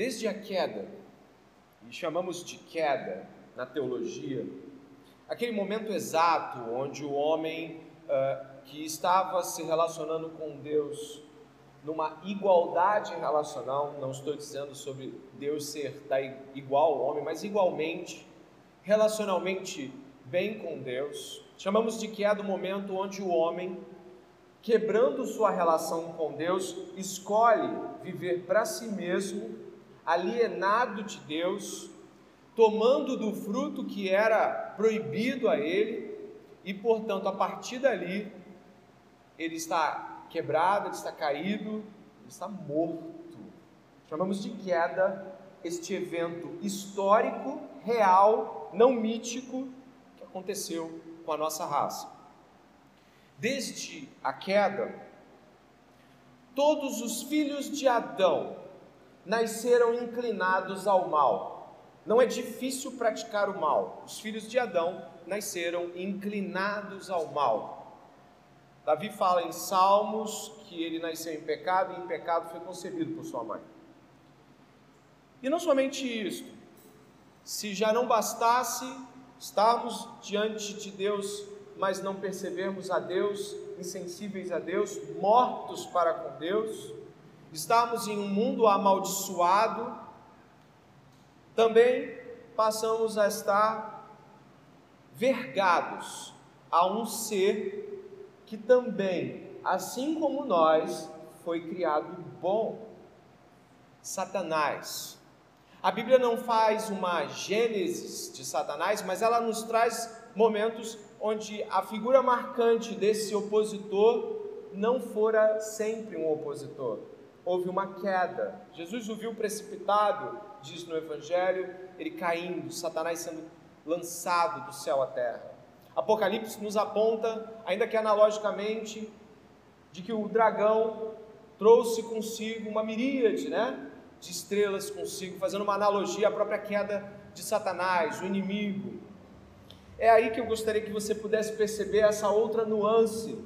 Desde a queda, e chamamos de queda na teologia, aquele momento exato onde o homem uh, que estava se relacionando com Deus numa igualdade relacional, não estou dizendo sobre Deus ser igual ao homem, mas igualmente, relacionalmente bem com Deus. Chamamos de queda o momento onde o homem, quebrando sua relação com Deus, escolhe viver para si mesmo, alienado de Deus, tomando do fruto que era proibido a ele, e portanto, a partir dali, ele está quebrado, ele está caído, ele está morto. Chamamos de queda este evento histórico, real, não mítico, que aconteceu com a nossa raça. Desde a queda, todos os filhos de Adão nasceram inclinados ao mal. Não é difícil praticar o mal. Os filhos de Adão nasceram inclinados ao mal. Davi fala em Salmos que ele nasceu em pecado e em pecado foi concebido por sua mãe. E não somente isto, se já não bastasse estarmos diante de Deus, mas não percebermos a Deus, insensíveis a Deus, mortos para com Deus, estarmos em um mundo amaldiçoado, também passamos a estar vergados a um ser que também, assim como nós, foi criado bom. Satanás. A Bíblia não faz uma gênesis de Satanás, mas ela nos traz momentos onde a figura marcante desse opositor não fora sempre um opositor. Houve uma queda. Jesus o viu precipitado, diz no Evangelho, ele caindo, Satanás sendo lançado do céu à terra. Apocalipse nos aponta, ainda que analogicamente, de que o dragão trouxe consigo uma miríade né, de estrelas consigo, fazendo uma analogia à própria queda de Satanás, o inimigo. É aí que eu gostaria que você pudesse perceber essa outra nuance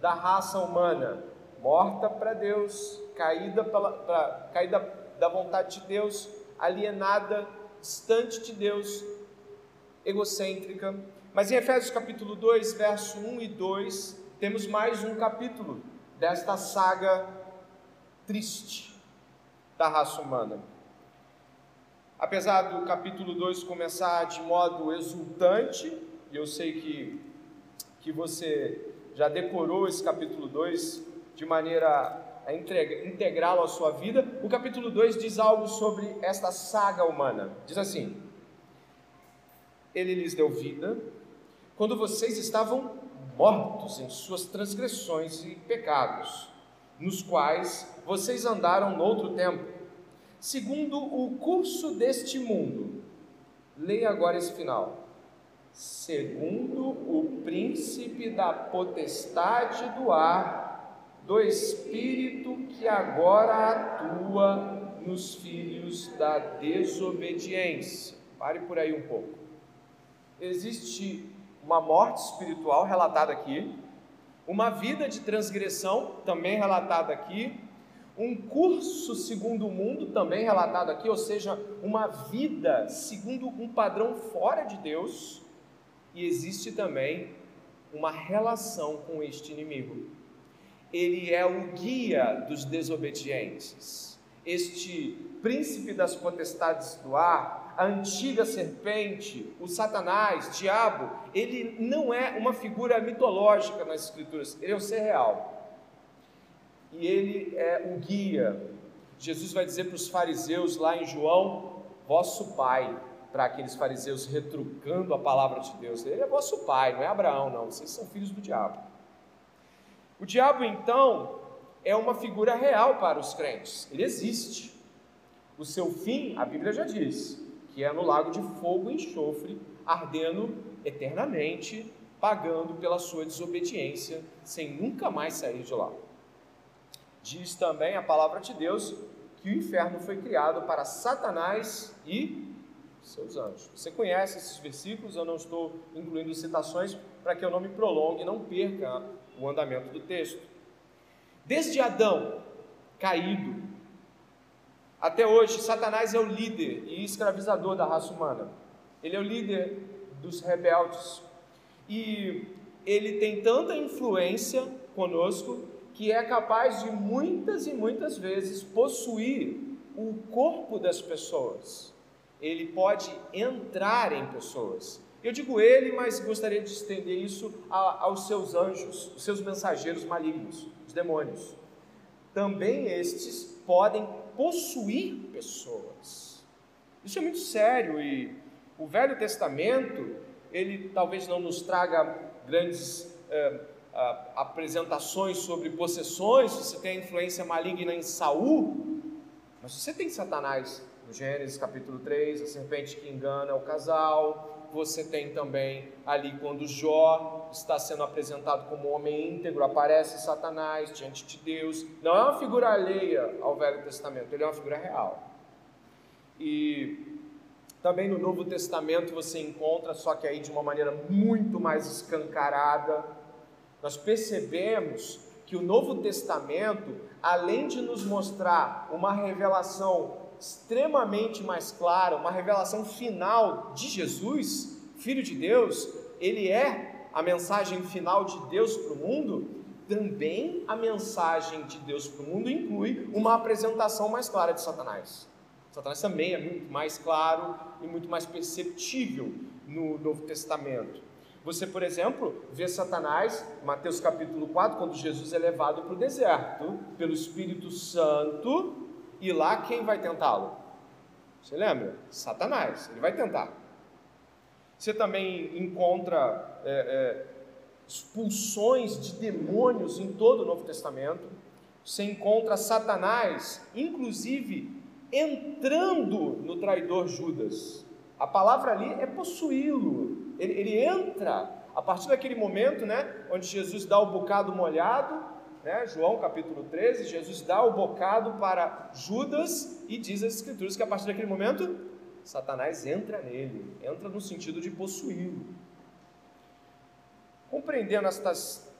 da raça humana, morta para Deus, caída, pela, pra, caída da vontade de Deus, alienada, distante de Deus, egocêntrica, mas em Efésios capítulo 2, verso 1 e 2, temos mais um capítulo desta saga triste da raça humana. Apesar do capítulo 2 começar de modo exultante, e eu sei que, que você já decorou esse capítulo 2 de maneira a integrá-lo à sua vida, o capítulo 2 diz algo sobre esta saga humana. Diz assim: Ele lhes deu vida, quando vocês estavam mortos em suas transgressões e pecados, nos quais vocês andaram noutro tempo, segundo o curso deste mundo. Leia agora esse final. Segundo o príncipe da potestade do ar, do espírito que agora atua nos filhos da desobediência. Pare por aí um pouco. Existe uma morte espiritual relatada aqui, uma vida de transgressão também relatada aqui, um curso segundo o mundo também relatado aqui, ou seja, uma vida segundo um padrão fora de Deus, e existe também uma relação com este inimigo. Ele é o guia dos desobedientes. Este príncipe das potestades do ar a antiga serpente, o Satanás, diabo, ele não é uma figura mitológica nas Escrituras, ele é o ser real. E ele é o guia. Jesus vai dizer para os fariseus lá em João: vosso pai, para aqueles fariseus retrucando a palavra de Deus, ele é vosso pai, não é Abraão, não, vocês são filhos do diabo. O diabo, então, é uma figura real para os crentes, ele existe. O seu fim, a Bíblia já diz, que é no lago de fogo e enxofre, ardendo eternamente, pagando pela sua desobediência, sem nunca mais sair de lá. Diz também a palavra de Deus que o inferno foi criado para Satanás e seus anjos. Você conhece esses versículos, eu não estou incluindo citações para que eu não me prolongue não perca o andamento do texto. Desde Adão caído, Até hoje, Satanás é o líder e escravizador da raça humana. Ele é o líder dos rebeldes. E ele tem tanta influência conosco que é capaz de muitas e muitas vezes possuir o corpo das pessoas. Ele pode entrar em pessoas. Eu digo ele, mas gostaria de estender isso aos seus anjos, os seus mensageiros malignos, os demônios. Também estes podem possuir pessoas. Isso é muito sério e o Velho Testamento, ele talvez não nos traga grandes é, apresentações sobre possessões, você tem a influência maligna em Saul, mas você tem Satanás no Gênesis capítulo 3, a serpente que engana o casal, você tem também ali quando Jó está sendo apresentado como homem íntegro, aparece Satanás diante de Deus. Não é uma figura alheia ao Velho Testamento, ele é uma figura real. E também no Novo Testamento você encontra, só que aí de uma maneira muito mais escancarada, nós percebemos que o Novo Testamento, além de nos mostrar uma revelação extremamente mais clara, uma revelação final de Jesus, Filho de Deus, ele é a mensagem final de Deus para o mundo, também a mensagem de Deus para o mundo inclui uma apresentação mais clara de Satanás. Satanás também é muito mais claro e muito mais perceptível no Novo Testamento. Você, por exemplo, vê Satanás, Mateus capítulo 4, quando Jesus é levado para o deserto pelo Espírito Santo e lá quem vai tentá-lo? Você lembra? Satanás, ele vai tentar. Você também encontra é, é, expulsões de demônios em todo o Novo Testamento. Você encontra Satanás, inclusive, entrando no traidor Judas. A palavra ali é possuí-lo. Ele, ele entra a partir daquele momento, né, onde Jesus dá o bocado molhado né? João capítulo 13, Jesus dá o bocado para Judas e diz as escrituras que a partir daquele momento Satanás entra nele, entra no sentido de possuí-lo. Compreendendo estas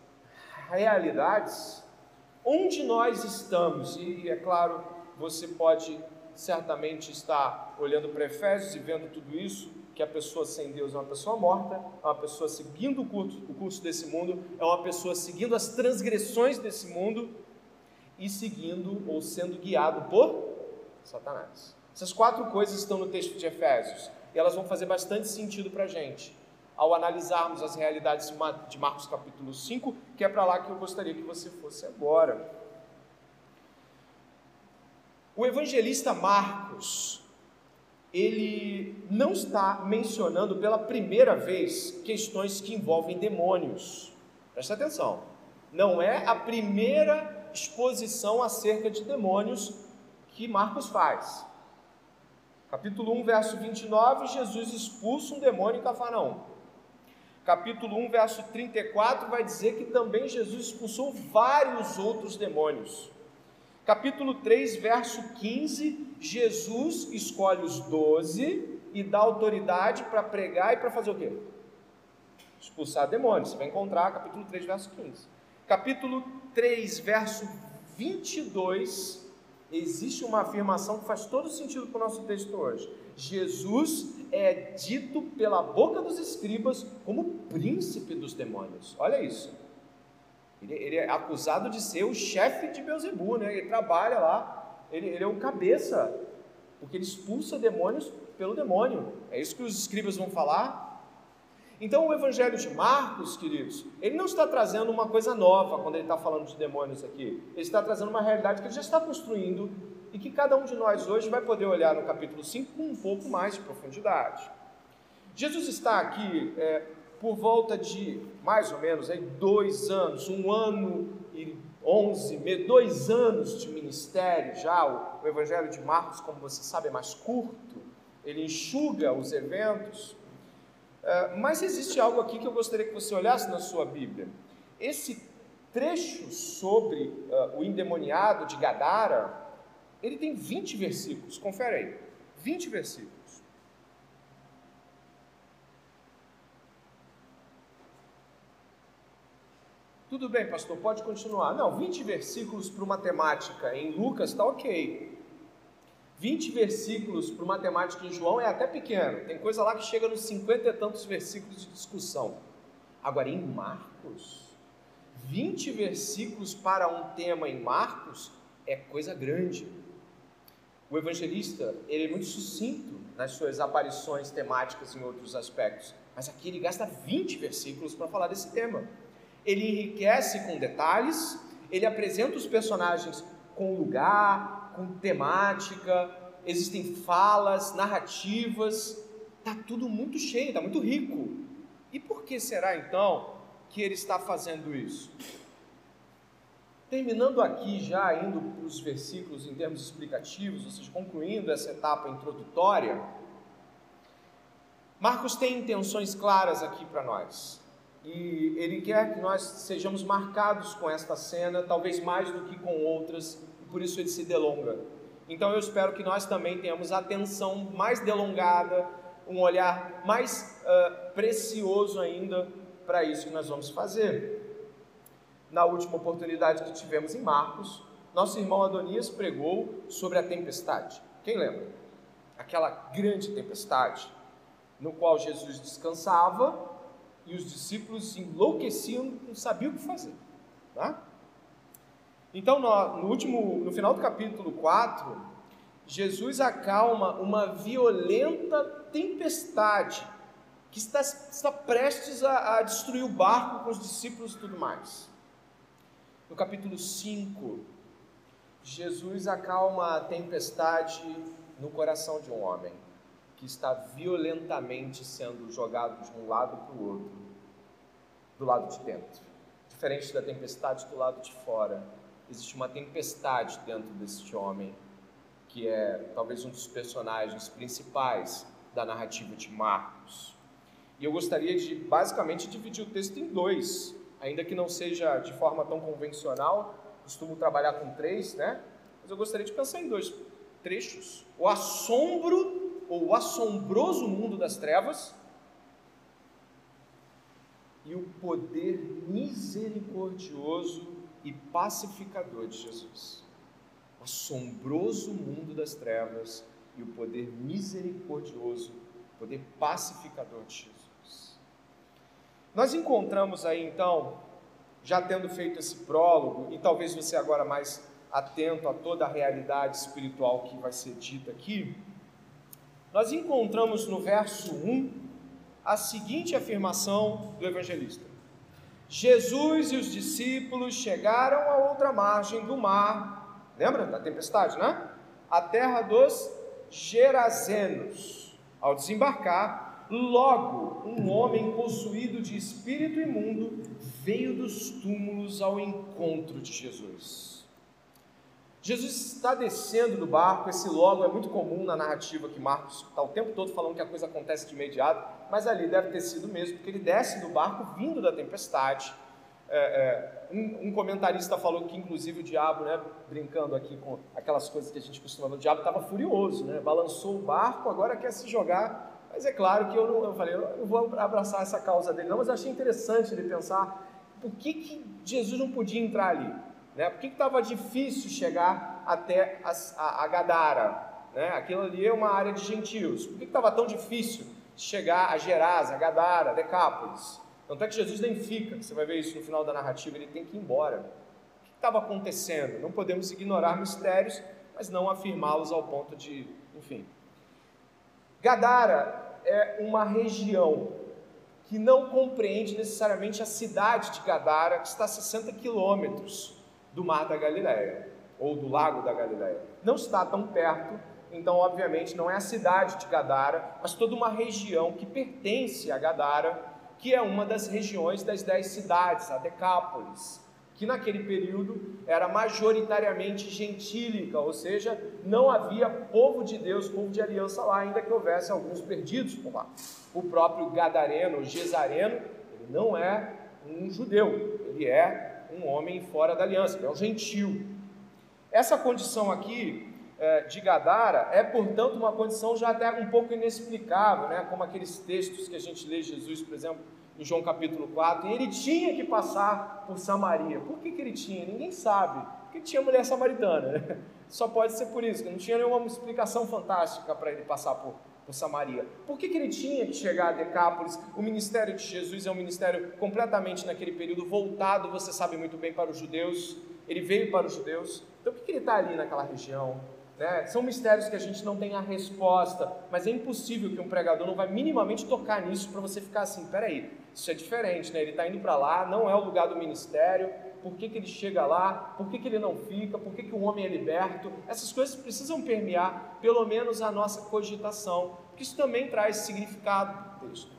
realidades, onde nós estamos, e é claro, você pode certamente estar olhando para Efésios e vendo tudo isso, que a pessoa sem Deus é uma pessoa morta, é uma pessoa seguindo o curso, o curso desse mundo, é uma pessoa seguindo as transgressões desse mundo e seguindo ou sendo guiado por Satanás. Essas quatro coisas estão no texto de Efésios e elas vão fazer bastante sentido para a gente ao analisarmos as realidades de Marcos capítulo 5, que é para lá que eu gostaria que você fosse agora. O evangelista Marcos, ele não está mencionando pela primeira vez questões que envolvem demônios. Presta atenção. Não é a primeira exposição acerca de demônios que Marcos faz. Capítulo 1, verso 29, Jesus expulsa um demônio em Cafarnaum. Capítulo 1, verso 34 vai dizer que também Jesus expulsou vários outros demônios. Capítulo 3, verso 15, Jesus escolhe os doze e dá autoridade para pregar e para fazer o quê? Expulsar demônios. Você vai encontrar capítulo 3, verso 15. Capítulo 3, verso 22, existe uma afirmação que faz todo sentido para o nosso texto hoje. Jesus é dito pela boca dos escribas como príncipe dos demônios. Olha isso. Ele, ele, é acusado de ser o chefe de Beuzebu, né? Ele trabalha lá, ele, ele é o cabeça, porque ele expulsa demônios pelo demônio. É isso que os escribas vão falar. Então, o Evangelho de Marcos, queridos, ele não está trazendo uma coisa nova quando ele está falando de demônios aqui. Ele está trazendo uma realidade que ele já está construindo e que cada um de nós hoje vai poder olhar no capítulo 5 com um pouco mais de profundidade. Jesus está aqui é, por volta de mais ou menos aí, dois anos, um ano e onze, dois anos de ministério já. O, Evangelho de Marcos, como você sabe, é mais curto, ele enxuga os eventos. Uh, mas existe algo aqui que eu gostaria que você olhasse na sua Bíblia. Esse trecho sobre uh, o endemoniado de Gadara, ele tem 20 versículos, confere aí, 20 versículos. Tudo bem, pastor, pode continuar. Não, 20 versículos para uma temática em Lucas está ok. 20 versículos para uma temática em João é até pequeno. Tem coisa lá que chega nos 50 e tantos versículos de discussão. Agora, em Marcos, 20 versículos para um tema em Marcos é coisa grande. O evangelista, ele é muito sucinto nas suas aparições temáticas em outros aspectos, mas aqui ele gasta 20 versículos para falar desse tema. Ele enriquece com detalhes, ele apresenta os personagens com lugar, com temática, existem falas, narrativas, tá tudo muito cheio, tá muito rico. E por que será então que ele está fazendo isso? Terminando aqui, já indo para os versículos em termos explicativos, ou seja, concluindo essa etapa introdutória, Marcos tem intenções claras aqui para nós. E ele quer que nós sejamos marcados com esta cena, talvez mais do que com outras, e por isso ele se delonga. Então eu espero que nós também tenhamos atenção mais delongada, um olhar mais uh, precioso ainda para isso que nós vamos fazer na última oportunidade que tivemos em Marcos, nosso irmão Adonias pregou sobre a tempestade. Quem lembra? Aquela grande tempestade no qual Jesus descansava e os discípulos enlouqueciam, não sabiam o que fazer. Tá? Então, no, último, no final do capítulo 4, Jesus acalma uma violenta tempestade que está, está prestes a, a destruir o barco com os discípulos e tudo mais. No capítulo 5, Jesus acalma a tempestade no coração de um homem que está violentamente sendo jogado de um lado para o outro, do lado de dentro. Diferente da tempestade do lado de fora, existe uma tempestade dentro deste homem, que é talvez um dos personagens principais da narrativa de Marcos. E eu gostaria de basicamente dividir o texto em dois ainda que não seja de forma tão convencional, costumo trabalhar com três, né? Mas eu gostaria de pensar em dois trechos: o assombro ou o assombroso mundo das trevas e o poder misericordioso e pacificador de Jesus. O assombroso mundo das trevas e o poder misericordioso, o poder pacificador de Jesus. Nós encontramos aí então, já tendo feito esse prólogo, e talvez você agora mais atento a toda a realidade espiritual que vai ser dita aqui, nós encontramos no verso 1 a seguinte afirmação do evangelista: Jesus e os discípulos chegaram à outra margem do mar, lembra da tempestade, né? A terra dos Gerazenos. Ao desembarcar, Logo, um homem possuído de espírito imundo veio dos túmulos ao encontro de Jesus. Jesus está descendo do barco, esse logo é muito comum na narrativa que Marcos está o tempo todo falando que a coisa acontece de imediato, mas ali deve ter sido mesmo, porque ele desce do barco vindo da tempestade. É, é, um, um, comentarista falou que, inclusive, o diabo, né, brincando aqui com aquelas coisas que a gente costuma ver, o diabo estava furioso, né, balançou o barco, agora quer se jogar mas é claro que eu não eu falei, eu não vou abraçar essa causa dele, não, mas eu achei interessante ele pensar por que, que Jesus não podia entrar ali, né? Por que estava difícil chegar até a, a, a, Gadara, né? Aquilo ali é uma área de gentios. Por que estava tão difícil chegar a Gerasa, Gadara, Decápolis? Tanto é que Jesus nem fica, você vai ver isso no final da narrativa, ele tem que ir embora. O que estava acontecendo? Não podemos ignorar mistérios, mas não afirmá-los ao ponto de, enfim. Gadara é uma região que não compreende necessariamente a cidade de Gadara, que está a 60 quilômetros do Mar da Galileia, ou do Lago da Galileia. Não está tão perto, então, obviamente, não é a cidade de Gadara, mas toda uma região que pertence a Gadara, que é uma das regiões das dez cidades, a Decápolis que naquele período era majoritariamente gentílica, ou seja, não havia povo de Deus, povo de aliança lá, ainda que houvesse alguns perdidos por lá. O próprio Gadareno, Gesareno, ele não é um judeu, ele é um homem fora da aliança, ele é um gentil. Essa condição aqui é, de Gadara é, portanto, uma condição já até um pouco inexplicável, né? como aqueles textos que a gente lê Jesus, por exemplo, em João capítulo 4, e ele tinha que passar por Samaria. Por que, que ele tinha? Ninguém sabe. Porque tinha mulher samaritana. Né? Só pode ser por isso, não tinha nenhuma explicação fantástica para ele passar por, por Samaria. Por que, que ele tinha que chegar a Decápolis? O ministério de Jesus é um ministério completamente naquele período voltado, você sabe muito bem, para os judeus. Ele veio para os judeus. Então por que, que ele está ali naquela região? Né? São mistérios que a gente não tem a resposta, mas é impossível que um pregador não vai minimamente tocar nisso para você ficar assim, peraí, isso é diferente, né? Ele está indo para lá, não é o lugar do ministério, por que, que ele chega lá, por que, que ele não fica, por que, que o homem é liberto. Essas coisas precisam permear, pelo menos, a nossa cogitação, porque isso também traz significado do texto.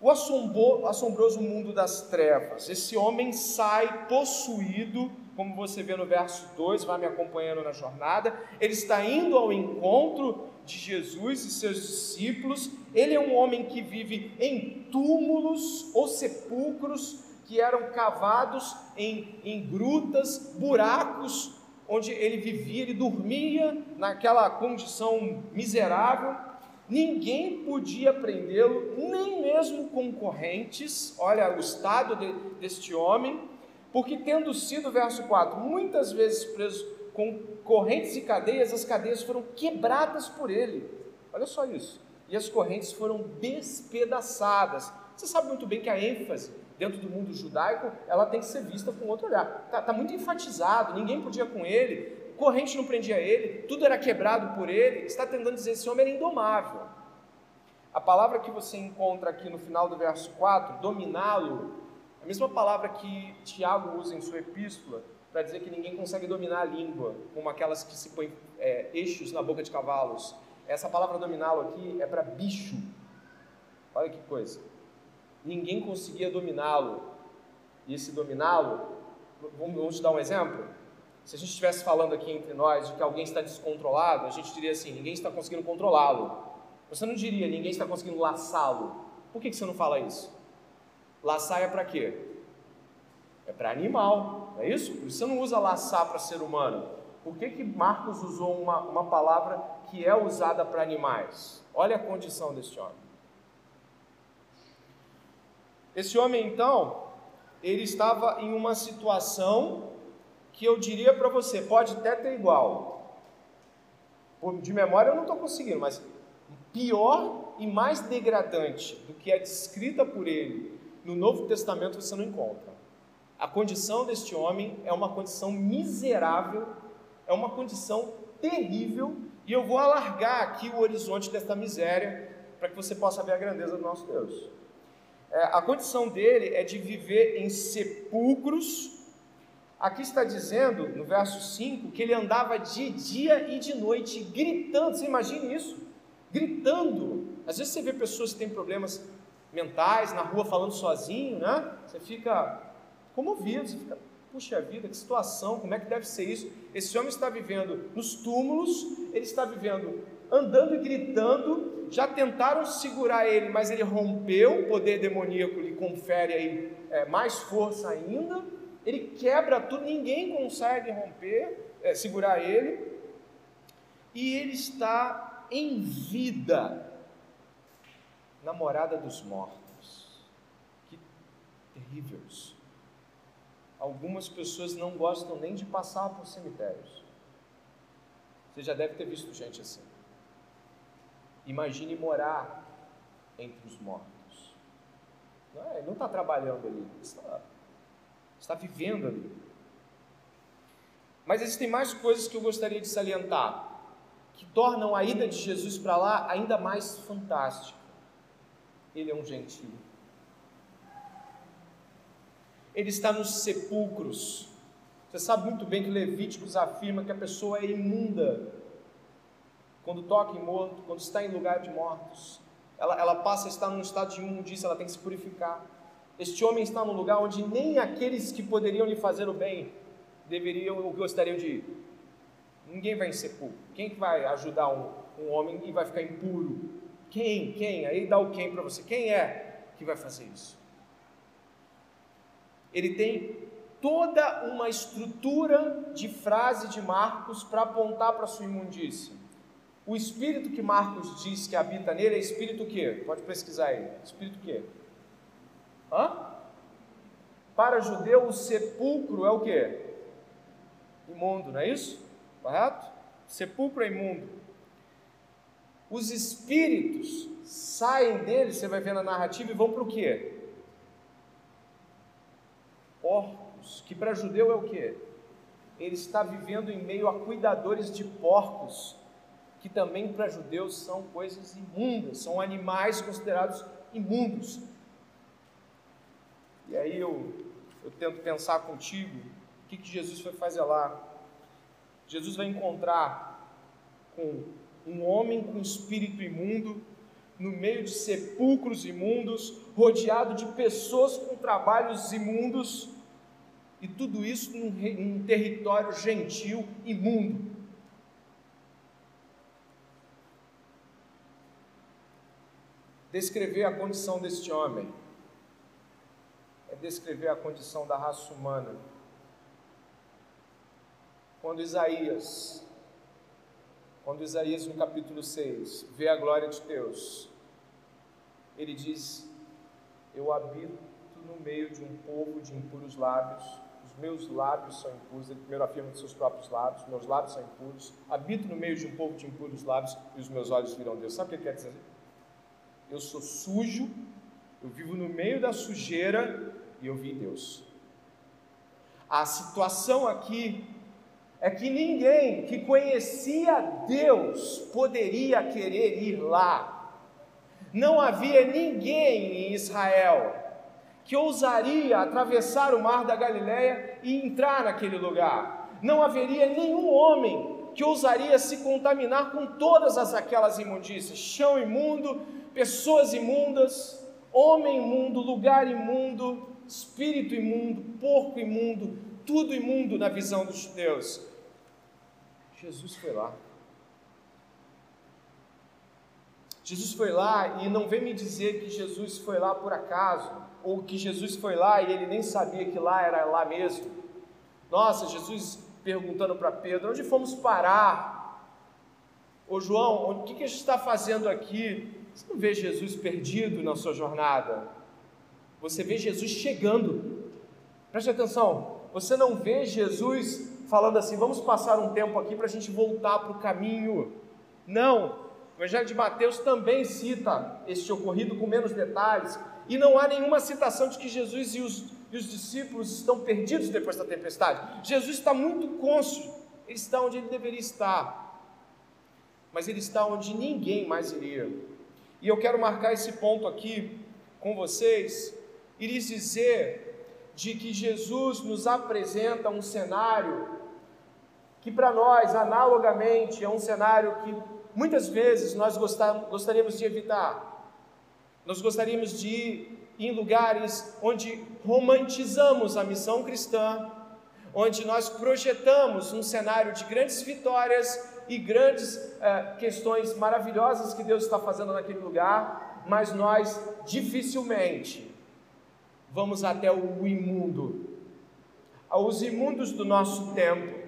O assombroso mundo das trevas. Esse homem sai possuído, como você vê no verso 2, vai me acompanhando na jornada. Ele está indo ao encontro de Jesus e seus discípulos. Ele é um homem que vive em túmulos ou sepulcros que eram cavados em, em grutas, buracos, onde ele vivia, ele dormia naquela condição miserável. Ninguém podia prendê-lo, nem mesmo concorrentes. Olha o estado de, deste homem, porque tendo sido, verso 4, muitas vezes preso com correntes e cadeias, as cadeias foram quebradas por ele. Olha só isso. E as correntes foram despedaçadas. Você sabe muito bem que a ênfase dentro do mundo judaico, ela tem que ser vista com outro olhar. Está tá muito enfatizado, ninguém podia com ele, corrente não prendia ele, tudo era quebrado por ele. Está tentando dizer esse homem era indomável. A palavra que você encontra aqui no final do verso 4, dominá-lo, a mesma palavra que Tiago usa em sua epístola para dizer que ninguém consegue dominar a língua, como aquelas que se põem é, eixos na boca de cavalos. Essa palavra dominá-lo aqui é para bicho. Olha que coisa ninguém conseguia dominá-lo. E esse dominá-lo, vamos, te dar um exemplo? Se a gente estivesse falando aqui entre nós de que alguém está descontrolado, a gente diria assim: ninguém está conseguindo controlá-lo. Você não diria ninguém está conseguindo laçá-lo. Por que, você não fala isso? Laçar é para quê? É para animal, não é isso você não usa laçar para ser humano. Por que, que Marcos usou uma, uma palavra que é usada para animais? Olha a condição desse homem. Esse homem, então, ele estava em uma situação que eu diria para você, pode até ter igual. De memória eu não estou conseguindo, mas pior e mais degradante do que é descrita por ele no Novo Testamento você não encontra. A condição deste homem é uma condição miserável, é uma condição terrível, e eu vou alargar aqui o horizonte desta miséria para que você possa ver a grandeza do nosso Deus. É, a condição dele é de viver em sepulcros. Aqui está dizendo, no verso 5, que ele andava de dia e de noite gritando. Você imagina isso? Gritando. Às vezes você vê pessoas que têm problemas mentais na rua falando sozinho, né? Você fica comovido, você fica, puxa vida, que situação, como é que deve ser isso? Esse homem está vivendo nos túmulos, ele está vivendo andando e gritando, já tentaram segurar ele, mas ele rompeu, o poder demoníaco lhe confere aí é, mais força ainda, ele quebra tudo, ninguém consegue romper, é, segurar ele, e ele está em vida na morada dos mortos. Que terrível isso. Algumas pessoas não gostam nem de passar por cemitérios. Você já deve ter visto gente assim. Imagine morar entre os mortos. Não é, está trabalhando ali, está, está vivendo ali. Mas existem mais coisas que eu gostaria de salientar, que tornam a ida de Jesus para lá ainda mais fantástica. Ele é um gentil. Ele está nos sepulcros. Você sabe muito bem que Levíticos afirma que a pessoa é imunda quando toca em morto, quando está em lugar de mortos. Ela, ela passa a estar num estado de imundícia, ela tem que se purificar. Este homem está num lugar onde nem aqueles que poderiam lhe fazer o bem deveriam ou gostariam de ir. Ninguém vai em sepulcro. Quem que vai ajudar um, um homem e vai ficar impuro? Quem? Quem? Aí dá o quem para você. Quem é que vai fazer isso? Ele tem toda uma estrutura de frase de Marcos para apontar para sua imundícia. O espírito que Marcos diz que habita nele é espírito o quê? Pode pesquisar aí. Espírito o quê? Hã? Para judeu, o sepulcro é o quê? imundo, não é isso? Correto? Sepulcro é imundo. Os espíritos saem dele, você vai ver na narrativa, e vão para o quê? Porcos, que para judeu é o quê? Ele está vivendo em meio a cuidadores de porcos, que também para judeus são coisas imundas, são animais considerados imundos. E aí eu, eu tento pensar contigo, o que, que Jesus foi fazer lá? Jesus vai encontrar com um homem com espírito imundo, no meio de sepulcros imundos, rodeado de pessoas com trabalhos imundos, e tudo isso num, num território gentil imundo. Descrever a condição deste homem é descrever a condição da raça humana. Quando Isaías, quando Isaías no capítulo 6 vê a glória de Deus, ele diz: Eu habito no meio de um povo de impuros lábios, meus lábios são impuros. Ele primeiro afirma de seus próprios lábios: Meus lábios são impuros. Habito no meio de um povo de impuros lábios e os meus olhos viram Deus. Sabe o que quer dizer? Eu sou sujo, eu vivo no meio da sujeira e eu vi Deus. A situação aqui é que ninguém que conhecia Deus poderia querer ir lá. Não havia ninguém em Israel que ousaria atravessar o mar da Galileia e entrar naquele lugar. Não haveria nenhum homem que ousaria se contaminar com todas as, aquelas imundícias, chão imundo, pessoas imundas, homem imundo, lugar imundo, espírito imundo, porco imundo, tudo imundo na visão dos judeus. Jesus foi lá. Jesus foi lá e não vem me dizer que Jesus foi lá por acaso, ou que Jesus foi lá e ele nem sabia que lá era lá mesmo. Nossa, Jesus perguntando para Pedro: onde fomos parar? Ô João, o que, que a gente está fazendo aqui? Você não vê Jesus perdido na sua jornada? Você vê Jesus chegando. Preste atenção, você não vê Jesus falando assim: vamos passar um tempo aqui para a gente voltar para o caminho. Não, o Evangelho de Mateus também cita este ocorrido com menos detalhes, e não há nenhuma citação de que Jesus e os, e os discípulos estão perdidos depois da tempestade. Jesus está muito cônscio, ele está onde ele deveria estar, mas ele está onde ninguém mais iria. E eu quero marcar esse ponto aqui com vocês, e lhes dizer de que Jesus nos apresenta um cenário que para nós, analogamente, é um cenário que muitas vezes nós gostaríamos de evitar. Nós gostaríamos de ir em lugares onde romantizamos a missão cristã, onde nós projetamos um cenário de grandes vitórias e grandes eh, questões maravilhosas que Deus está fazendo naquele lugar, mas nós dificilmente vamos até o imundo, aos imundos do nosso tempo.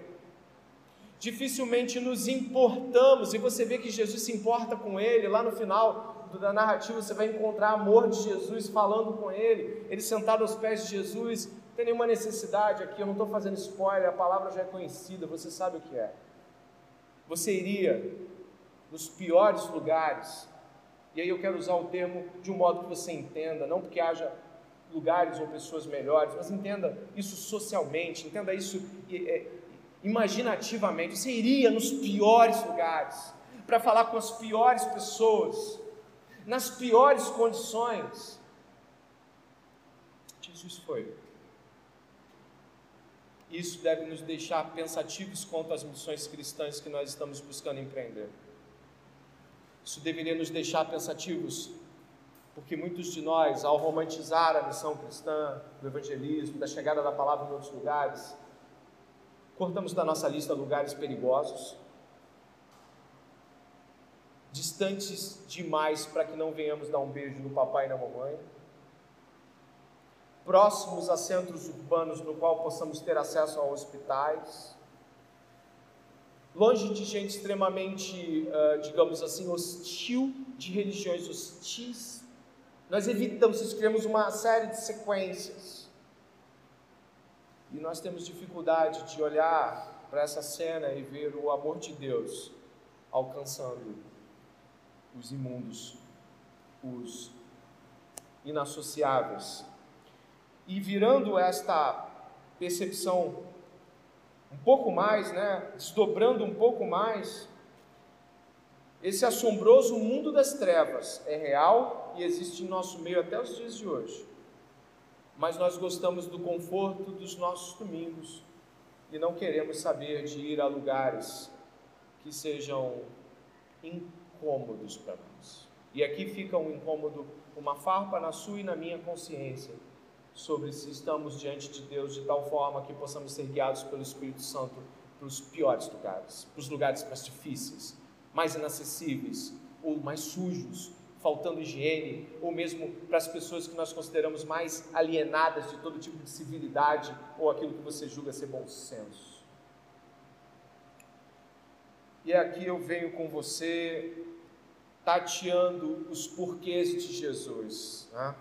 Dificilmente nos importamos, e você vê que Jesus se importa com ele, lá no final da narrativa você vai encontrar amor de Jesus falando com ele, ele sentado aos pés de Jesus, não tem nenhuma necessidade aqui, eu não estou fazendo spoiler, a palavra já é conhecida, você sabe o que é. Você iria nos piores lugares, e aí eu quero usar o termo de um modo que você entenda, não porque haja lugares ou pessoas melhores, mas entenda isso socialmente, entenda isso é, imaginativamente. Você iria nos piores lugares para falar com as piores pessoas, nas piores condições. Jesus foi. Isso deve nos deixar pensativos quanto às missões cristãs que nós estamos buscando empreender. Isso deveria nos deixar pensativos porque muitos de nós, ao romantizar a missão cristã, do evangelismo, da chegada da palavra em outros lugares, cortamos da nossa lista lugares perigosos, distantes demais para que não venhamos dar um beijo no papai e na mamãe, próximos a centros urbanos no qual possamos ter acesso a hospitais, longe de gente extremamente, digamos assim, hostil, de religiões hostis, nós evitamos isso, criamos uma série de sequências. E nós temos dificuldade de olhar para essa cena e ver o amor de Deus alcançando os imundos, os inassociáveis. E virando esta percepção um pouco mais, né, desdobrando um pouco mais, esse assombroso mundo das trevas é real e existe em nosso meio até os dias de hoje. Mas nós gostamos do conforto dos nossos domingos e não queremos saber de ir a lugares que sejam incômodos para nós. E aqui fica um incômodo, uma farpa na sua e na minha consciência sobre se estamos diante de Deus de tal forma que possamos ser guiados pelo Espírito Santo para os piores lugares, para os lugares mais difíceis, mais inacessíveis ou mais sujos, faltando higiene, ou mesmo para as pessoas que nós consideramos mais alienadas de todo tipo de civilidade ou aquilo que você julga ser bom senso. E aqui eu venho com você tateando os porquês de Jesus. Né?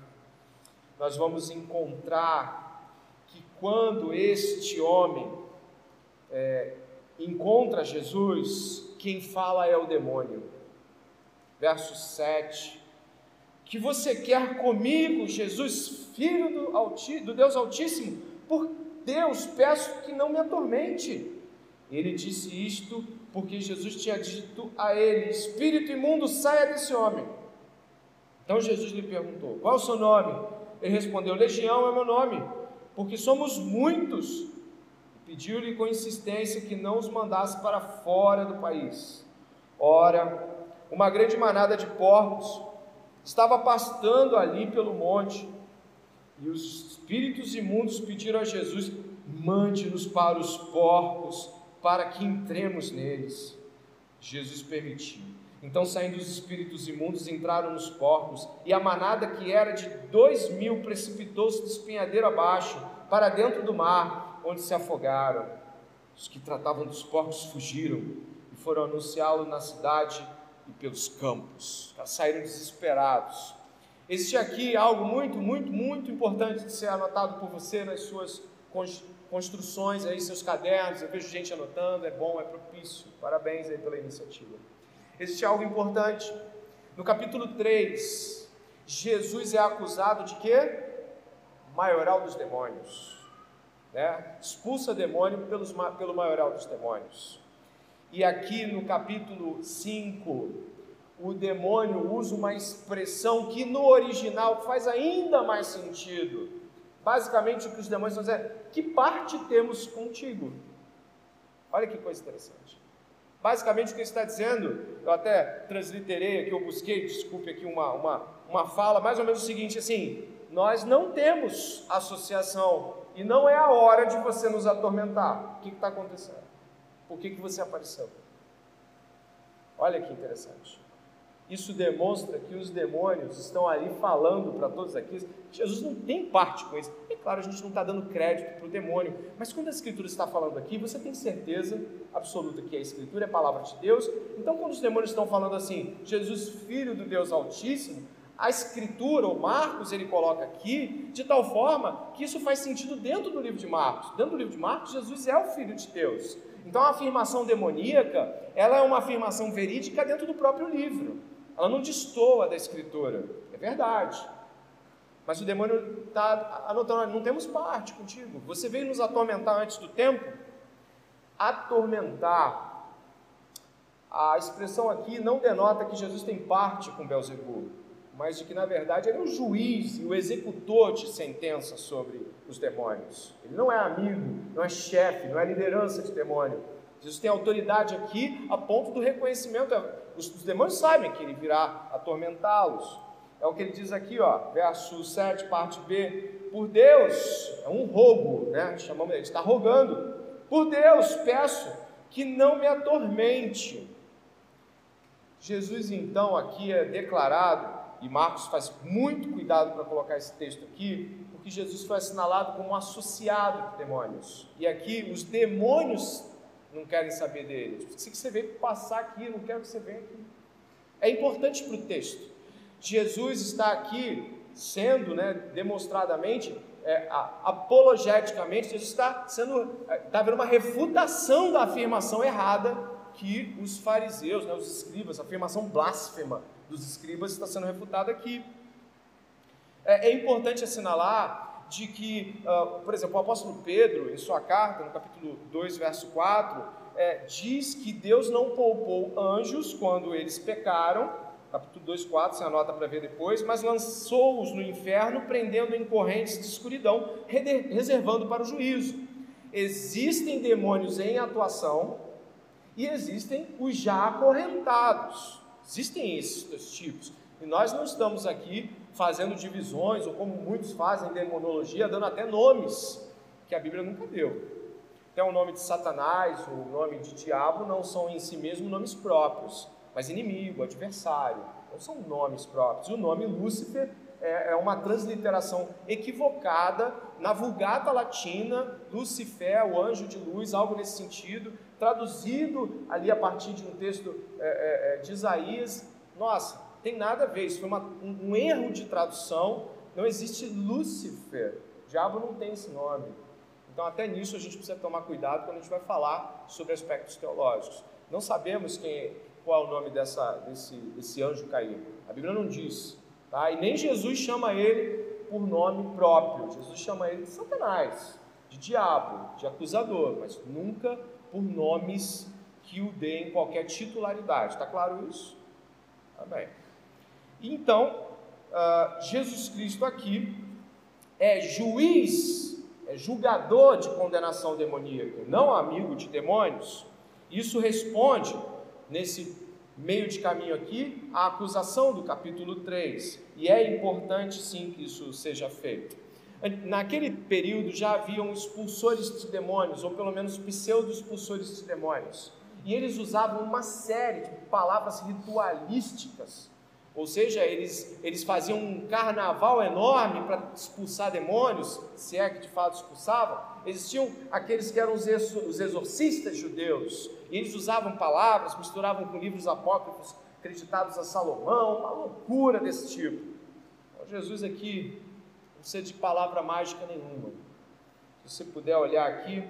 Nós vamos encontrar que quando este homem é, encontra Jesus, quem fala é o demônio. Verso 7. Que você quer comigo, Jesus, filho do, do Deus Altíssimo? Por Deus, peço que não me atormente. Ele disse isto porque Jesus tinha dito a ele: Espírito imundo, saia desse homem. Então Jesus lhe perguntou: Qual é o seu nome? Ele respondeu: Legião é meu nome, porque somos muitos. Pediu-lhe com insistência que não os mandasse para fora do país. Ora, uma grande manada de porcos estava pastando ali pelo monte, e os espíritos imundos pediram a Jesus: Mande-nos para os porcos para que entremos neles. Jesus permitiu. Então, saindo os espíritos imundos, entraram nos porcos, e a manada, que era de dois mil, precipitou-se do espinhadeiro abaixo, para dentro do mar, onde se afogaram. Os que tratavam dos porcos fugiram e foram anunciá-lo na cidade e pelos campos. Saíram desesperados. Existe aqui algo muito, muito, muito importante de ser anotado por você nas suas construções aí, seus cadernos, eu vejo gente anotando, é bom, é propício. Parabéns aí pela iniciativa. Existe algo importante. No capítulo 3, Jesus é acusado de quê? Maioral dos demônios. Né? Expulsa demônio pelos, pelo maioral dos demônios. E aqui no capítulo 5, o demônio usa uma expressão que no original faz ainda mais sentido. Basicamente, o que os demônios estão dizendo é: que parte temos contigo? Olha que coisa interessante. Basicamente, o que ele está dizendo, eu até transliterei aqui, eu busquei, desculpe aqui, uma, uma, uma fala, mais ou menos o seguinte: assim, nós não temos associação e não é a hora de você nos atormentar. O que está acontecendo? Por que, que você apareceu? Olha que interessante. Isso demonstra que os demônios estão ali falando para todos aqueles. Jesus não tem parte com isso. E claro, a gente não está dando crédito para o demônio, mas quando a Escritura está falando aqui, você tem certeza absoluta que a Escritura é a palavra de Deus. Então, quando os demônios estão falando assim, Jesus, filho do Deus Altíssimo, a Escritura, ou Marcos, ele coloca aqui, de tal forma que isso faz sentido dentro do livro de Marcos. Dentro do livro de Marcos, Jesus é o Filho de Deus. Então, a afirmação demoníaca, ela é uma afirmação verídica dentro do próprio livro. Ela não destoa da escritura, é verdade. Mas o demônio está anotando, não temos parte contigo. Você veio nos atormentar antes do tempo? Atormentar. A expressão aqui não denota que Jesus tem parte com Belzebu, mas de que na verdade ele é o juiz e o executor de sentença sobre os demônios. Ele não é amigo, não é chefe, não é liderança de demônio. Jesus tem autoridade aqui a ponto do reconhecimento. Os, os demônios sabem que ele virá atormentá-los. É o que ele diz aqui, ó, verso 7, parte B. Por Deus, é um rogo, né? Chamamos ele, está rogando. Por Deus, peço que não me atormente. Jesus, então, aqui é declarado, e Marcos faz muito cuidado para colocar esse texto aqui, porque Jesus foi assinalado como associado de demônios. E aqui os demônios não querem saber dele. Se você veio passar aqui, não quero que você venha aqui. É importante para o texto. Jesus está aqui sendo, né, demonstradamente, é, apologeticamente, Jesus está sendo, está havendo uma refutação da afirmação errada que os fariseus, né, os escribas, a afirmação blasfema dos escribas está sendo refutada aqui. É, é importante assinalar de que, uh, por exemplo, o apóstolo Pedro, em sua carta, no capítulo 2, verso 4, é, diz que Deus não poupou anjos quando eles pecaram, capítulo 2, 4, você anota para ver depois, mas lançou-os no inferno, prendendo em correntes de escuridão, reservando para o juízo. Existem demônios em atuação e existem os já acorrentados. Existem esses tipos. E nós não estamos aqui fazendo divisões, ou como muitos fazem demonologia, dando até nomes que a Bíblia nunca deu. Até o nome de Satanás, o nome de diabo, não são em si mesmo nomes próprios mas inimigo, adversário. Não são nomes próprios. O nome Lúcifer é, é uma transliteração equivocada na Vulgata Latina, Lucifer, o anjo de luz, algo nesse sentido, traduzido ali a partir de um texto é, é de Isaías. Nossa, tem nada a ver, isso foi uma, um, um erro de tradução. Não existe Lúcifer, diabo não tem esse nome. Então, até nisso a gente precisa tomar cuidado quando a gente vai falar sobre aspectos teológicos. Não sabemos quem, qual é o nome dessa, desse, desse anjo caído. A Bíblia não diz. Tá? E nem Jesus chama ele por nome próprio. Jesus chama ele de Satanás, de diabo, de acusador, mas nunca por nomes que o deem qualquer titularidade. Está claro isso? Amém. Então, uh, Jesus Cristo aqui é juiz, é julgador de condenação demoníaca, não amigo de demônios. Isso responde nesse meio de caminho aqui, a acusação do capítulo 3. E é importante sim que isso seja feito. Naquele período já haviam expulsores de demônios, ou pelo menos pseudo-expulsores de demônios. E eles usavam uma série de palavras ritualísticas ou seja, eles, eles faziam um carnaval enorme para expulsar demônios, se é que de fato expulsavam. Existiam aqueles que eram os exorcistas judeus, e eles usavam palavras, misturavam com livros apócrifos acreditados a Salomão, uma loucura desse tipo. Então, Jesus aqui não precisa de palavra mágica nenhuma. Se você puder olhar aqui,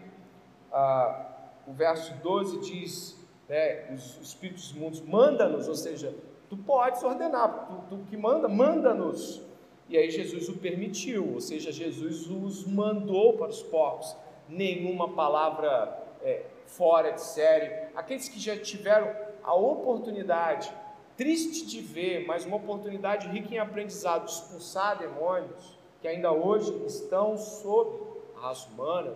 ah, o verso 12 diz: né, os espíritos imundos manda-nos, ou seja, Tu podes ordenar, tu, tu que manda, manda-nos. E aí Jesus o permitiu, ou seja, Jesus os mandou para os porcos. Nenhuma palavra é, fora de série. Aqueles que já tiveram a oportunidade, triste de ver, mas uma oportunidade rica em aprendizado, expulsar demônios, que ainda hoje estão sob a raça humana,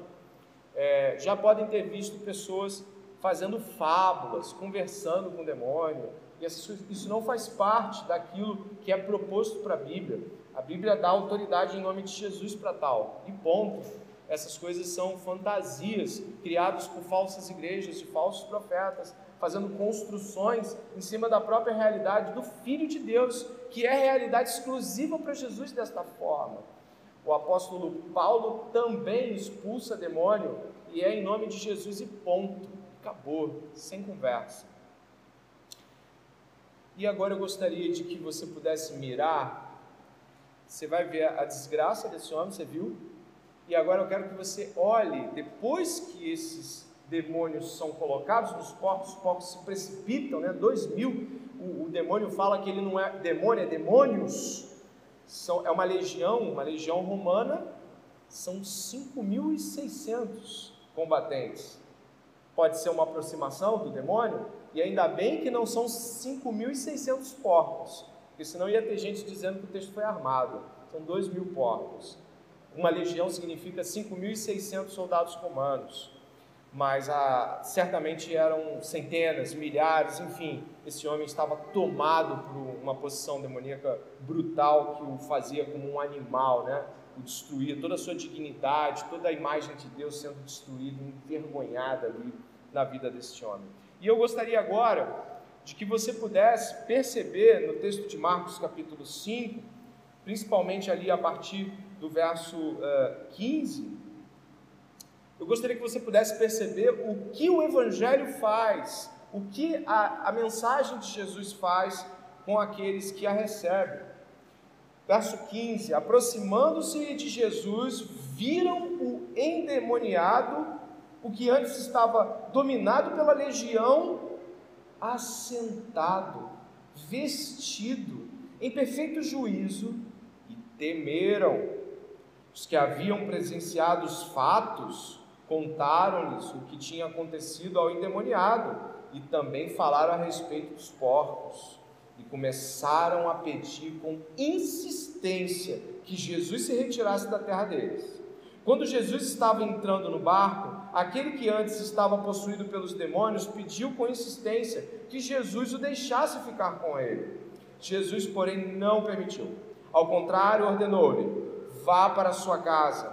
é, já podem ter visto pessoas fazendo fábulas, conversando com demônio, isso não faz parte daquilo que é proposto para a Bíblia. A Bíblia dá autoridade em nome de Jesus para tal. E ponto. Essas coisas são fantasias criadas por falsas igrejas, de falsos profetas, fazendo construções em cima da própria realidade do Filho de Deus, que é realidade exclusiva para Jesus desta forma. O apóstolo Paulo também expulsa demônio e é em nome de Jesus e ponto. Acabou, sem conversa. E agora eu gostaria de que você pudesse mirar. Você vai ver a desgraça desse homem, você viu? E agora eu quero que você olhe, depois que esses demônios são colocados nos porcos, os porcos se precipitam, né? Dois mil. O, o, demônio fala que ele não é demônio, é demônios. São, é uma legião, uma legião romana. São 5.600 combatentes. Pode ser uma aproximação do demônio? E ainda bem que não são 5.600 porcos, porque senão ia ter gente dizendo que o texto foi armado. São 2 mil porcos. Uma legião significa 5.600 soldados romanos. Mas ah, certamente eram centenas, milhares, enfim. Esse homem estava tomado por uma posição demoníaca brutal que o fazia como um animal, né? o destruía, toda a sua dignidade, toda a imagem de Deus sendo destruída, envergonhada ali na vida desse homem. E eu gostaria agora de que você pudesse perceber no texto de Marcos, capítulo 5, principalmente ali a partir do verso uh, eh, 15, eu gostaria que você pudesse perceber o que o Evangelho faz, o que a, a mensagem de Jesus faz com aqueles que a recebem. Verso 15: Aproximando-se de Jesus, viram o endemoniado, o que antes estava dominado pela legião, assentado, vestido, em perfeito juízo, e temeram. Os que haviam presenciado os fatos contaram-lhes o que tinha acontecido ao endemoniado e também falaram a respeito dos porcos. E começaram a pedir com insistência que Jesus se retirasse da terra deles. Quando Jesus estava entrando no barco, aquele que antes estava possuído pelos demônios pediu com insistência que Jesus o deixasse ficar com ele. Jesus, porém, não permitiu. Ao contrário, ordenou-lhe: vá para sua casa,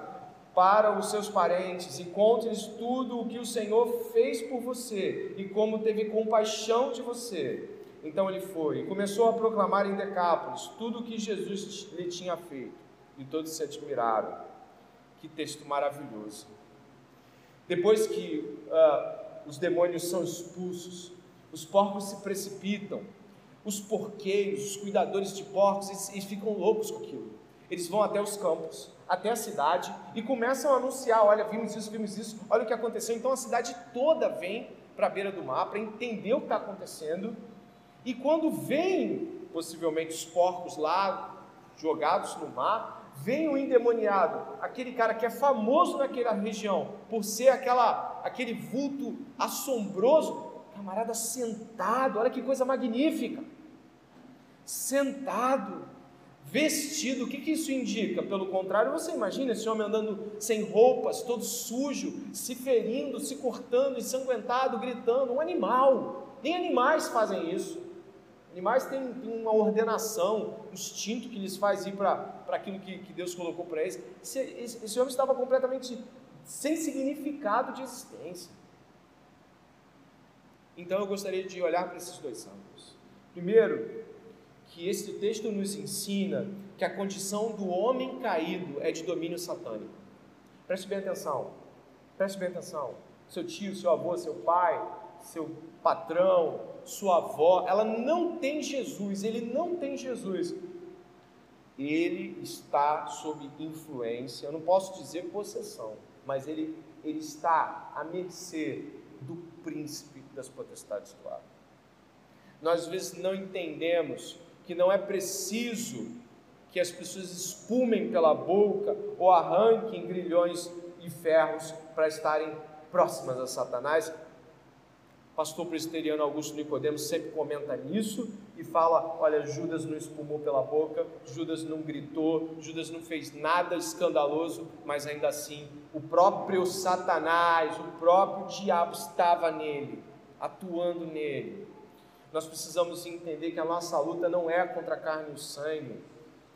para os seus parentes e conte-lhes tudo o que o Senhor fez por você e como teve compaixão de você. Então ele foi e começou a proclamar em Decápolis tudo o que Jesus lhe tinha feito, e todos se admiraram. Que texto maravilhoso! Depois que uh, os demônios são expulsos, os porcos se precipitam, os porqueiros, os cuidadores de porcos, eles, eles ficam loucos com aquilo. Eles vão até os campos, até a cidade e começam a anunciar: olha, vimos isso, vimos isso, olha o que aconteceu. Então a cidade toda vem para a beira do mar para entender o que está acontecendo. E quando vem, possivelmente, os porcos lá jogados no mar, vem o endemoniado, aquele cara que é famoso naquela região por ser aquela, aquele vulto assombroso, camarada sentado, olha que coisa magnífica. Sentado, vestido, o que, que isso indica? Pelo contrário, você imagina esse homem andando sem roupas, todo sujo, se ferindo, se cortando, ensanguentado, gritando, um animal. Nem animais fazem isso. Animais têm, têm uma ordenação, um instinto que lhes faz ir para aquilo que, que Deus colocou para eles. Esse, esse, esse homem estava completamente sem significado de existência. Então eu gostaria de olhar para esses dois ângulos. Primeiro, que esse texto nos ensina que a condição do homem caído é de domínio satânico. Preste bem atenção. Preste bem atenção. Seu tio, seu avô, seu pai, seu patrão, sua avó, ela não tem Jesus, ele não tem Jesus. Ele está sob influência, eu não posso dizer possessão, mas ele, ele está à mercê do príncipe das potestades do ar. Nós às vezes não entendemos que não é preciso que as pessoas espumem pela boca ou arranquem grilhões e ferros para estarem próximas a Satanás, pastor presbiteriano Augusto Nicodemos sempre comenta nisso e fala: olha, Judas não espumou pela boca, Judas não gritou, Judas não fez nada escandaloso, mas ainda assim o próprio Satanás, o próprio diabo estava nele, atuando nele. Nós precisamos entender que a nossa luta não é contra a carne e o sangue.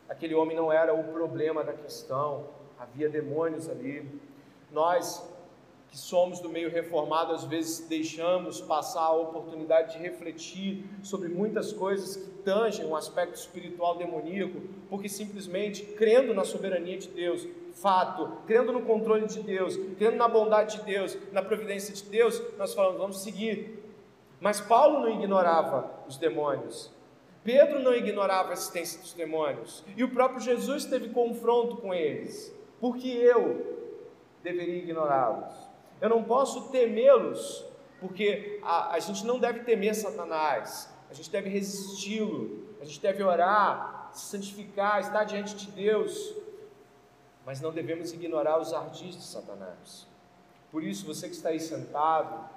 Aquele homem não era o problema da questão, havia demônios ali. Nós que somos do meio reformado, às vezes deixamos passar a oportunidade de refletir sobre muitas coisas que tangem um aspecto espiritual demoníaco, porque simplesmente crendo na soberania de Deus, fato, crendo no controle de Deus, crendo na bondade de Deus, na providência de Deus, nós falamos, vamos seguir. Mas Paulo não ignorava os demônios. Pedro não ignorava a existência dos demônios. E o próprio Jesus teve confronto com eles. Porque eu deveria ignorá-los? Eu não posso temê-los, porque a, a gente não deve temer Satanás, a gente deve resisti-lo, a gente deve orar, se santificar, estar diante de Deus, mas não devemos ignorar os ardis de Satanás. Por isso, você que está aí sentado,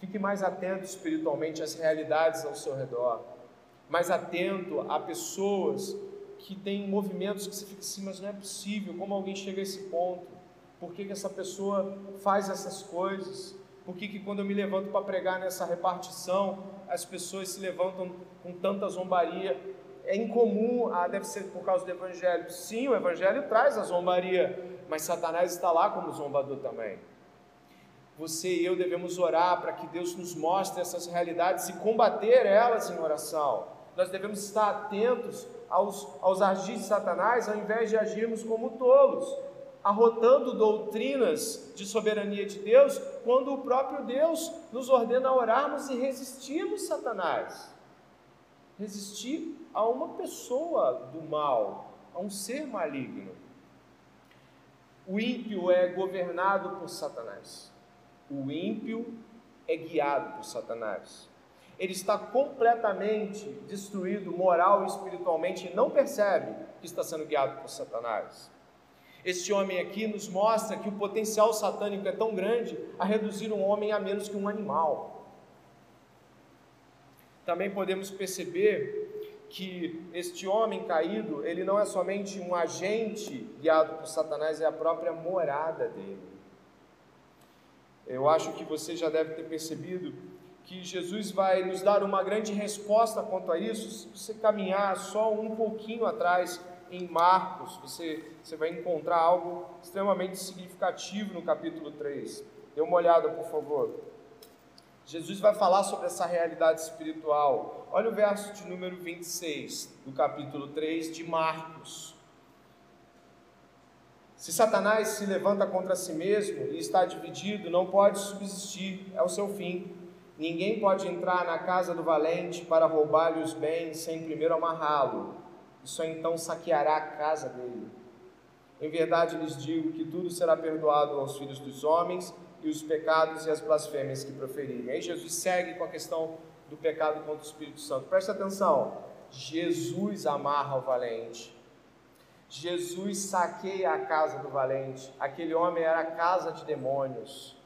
fique mais atento espiritualmente às realidades ao seu redor, mais atento a pessoas que têm movimentos que você fica assim, mas não é possível, como alguém chega a esse ponto? Por que, que essa pessoa faz essas coisas? Por que, que quando eu me levanto para pregar nessa repartição, as pessoas se levantam com tanta zombaria? É incomum, ah, deve ser por causa do Evangelho. Sim, o Evangelho traz a zombaria, mas Satanás está lá como zombador também. Você e eu devemos orar para que Deus nos mostre essas realidades e combater elas em oração. Nós devemos estar atentos aos, aos agir de Satanás ao invés de agirmos como tolos arrotando doutrinas de soberania de Deus, quando o próprio Deus nos ordena orarmos e resistirmos Satanás. Resistir a uma pessoa do mal, a um ser maligno. O ímpio é governado por Satanás. O ímpio é guiado por Satanás. Ele está completamente destruído moral e espiritualmente e não percebe que está sendo guiado por Satanás. Este homem aqui nos mostra que o potencial satânico é tão grande a reduzir um homem a menos que um animal. Também podemos perceber que este homem caído, ele não é somente um agente guiado por Satanás, é a própria morada dele. Eu acho que você já deve ter percebido que Jesus vai nos dar uma grande resposta quanto a isso. Se você caminhar só um pouquinho atrás em Marcos, você, você vai encontrar algo extremamente significativo no capítulo 3. Dê uma olhada, por favor. Jesus vai falar sobre essa realidade espiritual. Olha o verso de número 26 do capítulo 3 de Marcos. Se Satanás se levanta contra si mesmo e está dividido, não pode subsistir, é o seu fim. Ninguém pode entrar na casa do valente para roubar-lhe os bens sem primeiro amarrá-lo, só então saqueará a casa dele. Em verdade lhes digo que tudo será perdoado aos filhos dos homens e os pecados e as blasfêmias que proferirem. Aí Jesus segue com a questão do pecado contra o Espírito Santo. Presta atenção. Jesus amarra o valente. Jesus saqueia a casa do valente. Aquele homem era a casa de demônios.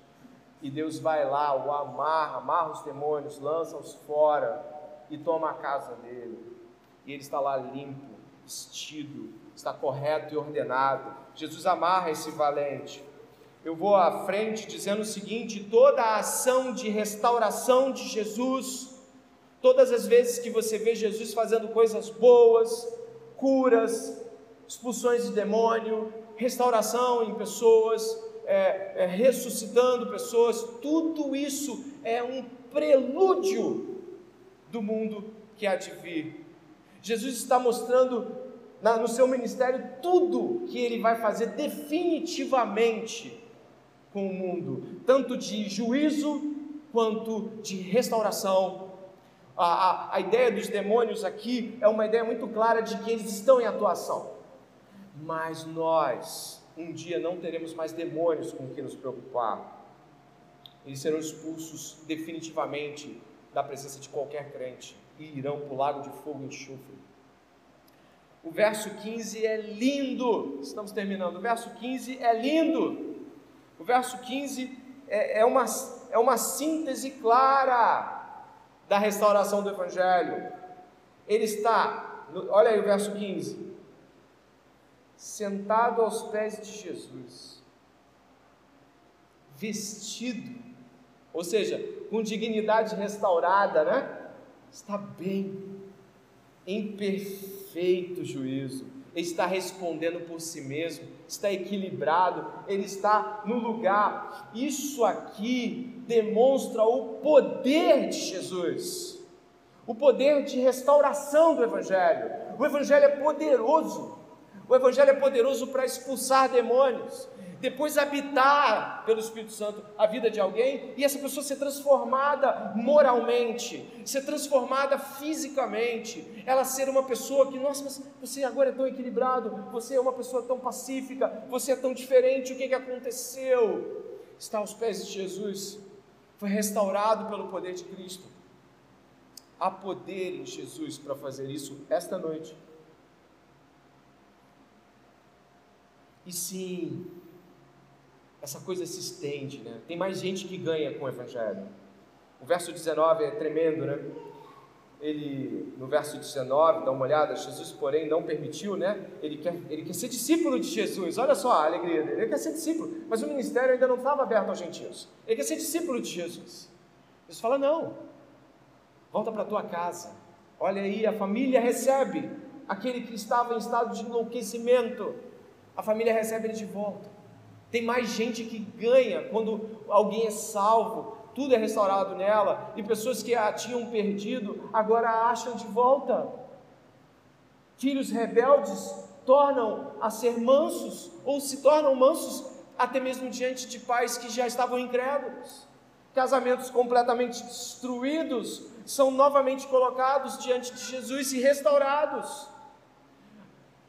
E Deus vai lá, o amarra, amarra os demônios, lança-os fora e toma a casa dele. E ele está lá limpo, vestido, está correto e ordenado. Jesus amarra esse valente. Eu vou à frente dizendo o seguinte: toda a ação de restauração de Jesus, todas as vezes que você vê Jesus fazendo coisas boas, curas, expulsões de demônio, restauração em pessoas, é, é, ressuscitando pessoas, tudo isso é um prelúdio do mundo que há de vir. Jesus está mostrando na, no seu ministério tudo que ele vai fazer definitivamente com o mundo, tanto de juízo quanto de restauração. A, a, a ideia dos demônios aqui é uma ideia muito clara de que eles estão em atuação, mas nós, um dia não teremos mais demônios com que nos preocupar. Eles serão expulsos definitivamente da presença de qualquer crente e irão para o lago de fogo e enxofre. O verso 15 é lindo, estamos terminando. O verso 15 é lindo. O verso 15 é, é, uma, é uma síntese clara da restauração do Evangelho. Ele está, olha aí o verso 15 sentado aos pés de Jesus, vestido, ou seja, com dignidade restaurada, né? Está bem, em perfeito juízo, ele está respondendo por si mesmo, está equilibrado, ele está no lugar. Isso aqui demonstra o poder de Jesus, o poder de restauração do Evangelho. O Evangelho é poderoso, o Evangelho é poderoso para expulsar demônios, depois habitar pelo Espírito Santo a vida de alguém e essa pessoa ser transformada moralmente, ser transformada fisicamente, ela ser uma pessoa que, nossa, mas você agora é tão equilibrado, você é uma pessoa tão pacífica, você é tão diferente, o que, que aconteceu? Está aos pés de Jesus, foi restaurado pelo poder de Cristo. Há poder em Jesus para fazer isso esta noite. E sim, essa coisa se estende, né? Tem mais gente que ganha com o Evangelho. O verso 19 é tremendo, né? Ele, no verso 19, dá uma olhada, Jesus, porém, não permitiu, né? Ele quer, ele quer ser discípulo de Jesus, olha só a alegria dele, ele quer ser discípulo, mas o ministério ainda não estava aberto aos gentios, ele quer ser discípulo de Jesus. Jesus fala: não, volta para tua casa, olha aí, a família recebe aquele que estava em estado de enlouquecimento, a família recebe ele de volta. Tem mais gente que ganha quando alguém é salvo, tudo é restaurado nela, e pessoas que a tinham perdido agora a acham de volta. Filhos rebeldes tornam a ser mansos, ou se tornam mansos até mesmo diante de pais que já estavam incrédulos. Casamentos completamente destruídos são novamente colocados diante de Jesus e restaurados.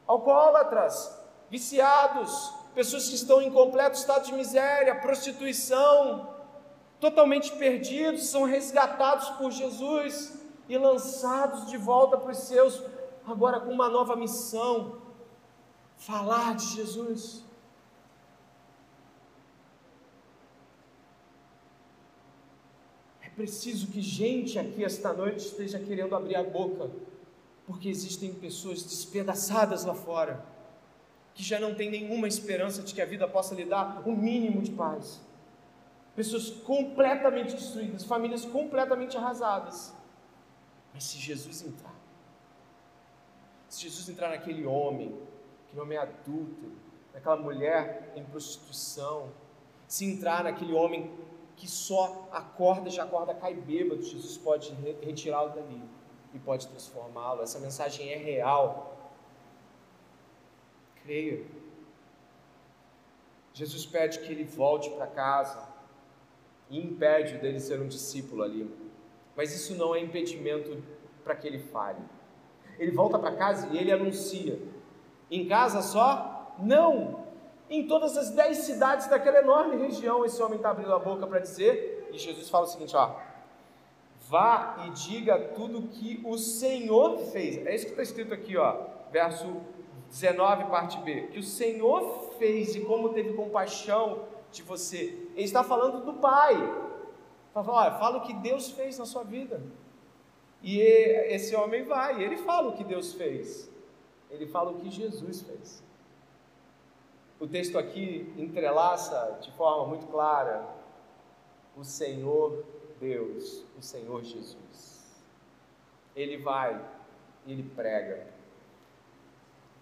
Alcoólatras, viciados, pessoas que estão em completo estado de miséria, prostituição, totalmente perdidos, são resgatados por Jesus e lançados de volta para os seus, agora com uma nova missão: falar de Jesus. É preciso que gente aqui esta noite esteja querendo abrir a boca, porque existem pessoas despedaçadas lá fora, que já não têm nenhuma esperança de que a vida possa lhe dar o um mínimo de paz pessoas completamente destruídas, famílias completamente arrasadas. Mas se Jesus entrar, se Jesus entrar naquele homem, aquele homem adulto, naquela mulher em prostituição, se entrar naquele homem que só acorda, já acorda, cai bêbado, Jesus pode retirá-lo dali e pode transformá-lo. Essa mensagem é real. Creia. Jesus pede que ele volte para casa e impede dele ser um discípulo ali. Mas isso não é impedimento para que ele fale. Ele volta para casa e ele anuncia. Em casa só? Não! Em todas as dez cidades daquela enorme região, esse homem está abrindo a boca para dizer, e Jesus fala o seguinte: ó, vá e diga tudo que o Senhor fez. É isso que está escrito aqui, ó, verso 19, parte B. Que o Senhor fez e como teve compaixão de você. Ele está falando do Pai. Fala, fala o que Deus fez na sua vida. E esse homem vai, ele fala o que Deus fez. Ele fala o que Jesus fez. O texto aqui entrelaça de forma muito clara o Senhor Deus, o Senhor Jesus. Ele vai, ele prega.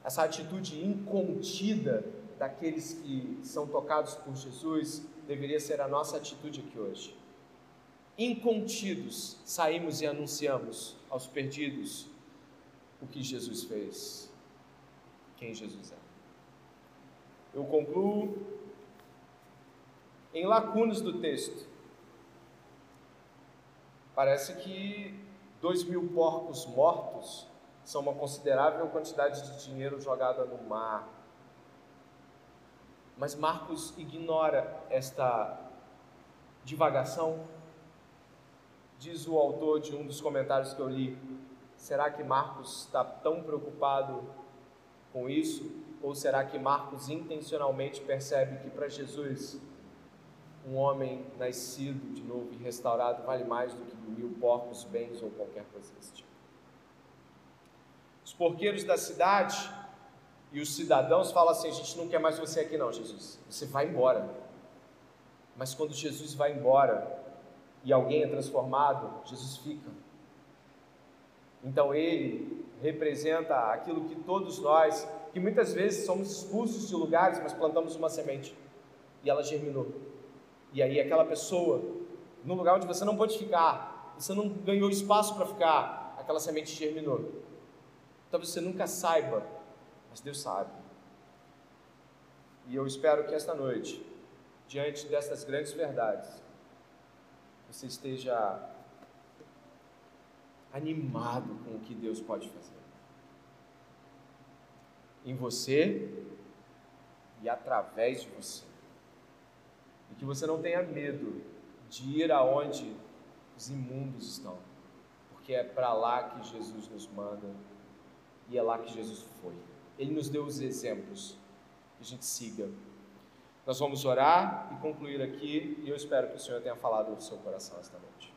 Essa atitude incontida daqueles que são tocados por Jesus deveria ser a nossa atitude aqui hoje. Incontidos, saímos e anunciamos aos perdidos o que Jesus fez, quem Jesus é. Eu concluo em lacunas do texto. Parece que dois mil porcos mortos são uma considerável quantidade de dinheiro jogada no mar. Mas Marcos ignora esta divagação. Diz o autor de um dos comentários que eu li: será que Marcos está tão preocupado com isso? Ou será que Marcos intencionalmente percebe que para Jesus um homem nascido de novo e restaurado vale mais do que mil porcos, bens ou qualquer coisa desse tipo? Os porqueiros da cidade e os cidadãos falam assim: a gente não quer mais você aqui, não, Jesus. Você vai embora. Mas quando Jesus vai embora e alguém é transformado, Jesus fica. Então ele representa aquilo que todos nós, que muitas vezes somos expulsos de lugares, mas plantamos uma semente e ela germinou. E aí aquela pessoa, no lugar onde você não pode ficar, você não ganhou espaço para ficar, aquela semente germinou. Talvez você nunca saiba mas Deus sabe. E eu espero que esta noite, diante dessas grandes verdades, você esteja animado com o que Deus pode fazer. Em você e através de você. E que você não tenha medo de ir aonde os imundos estão, porque é para lá que Jesus nos manda e é lá que Jesus foi. Ele nos deu os exemplos. Que a gente siga. Nós vamos orar e concluir aqui, e eu espero que o Senhor tenha falado no seu coração esta noite.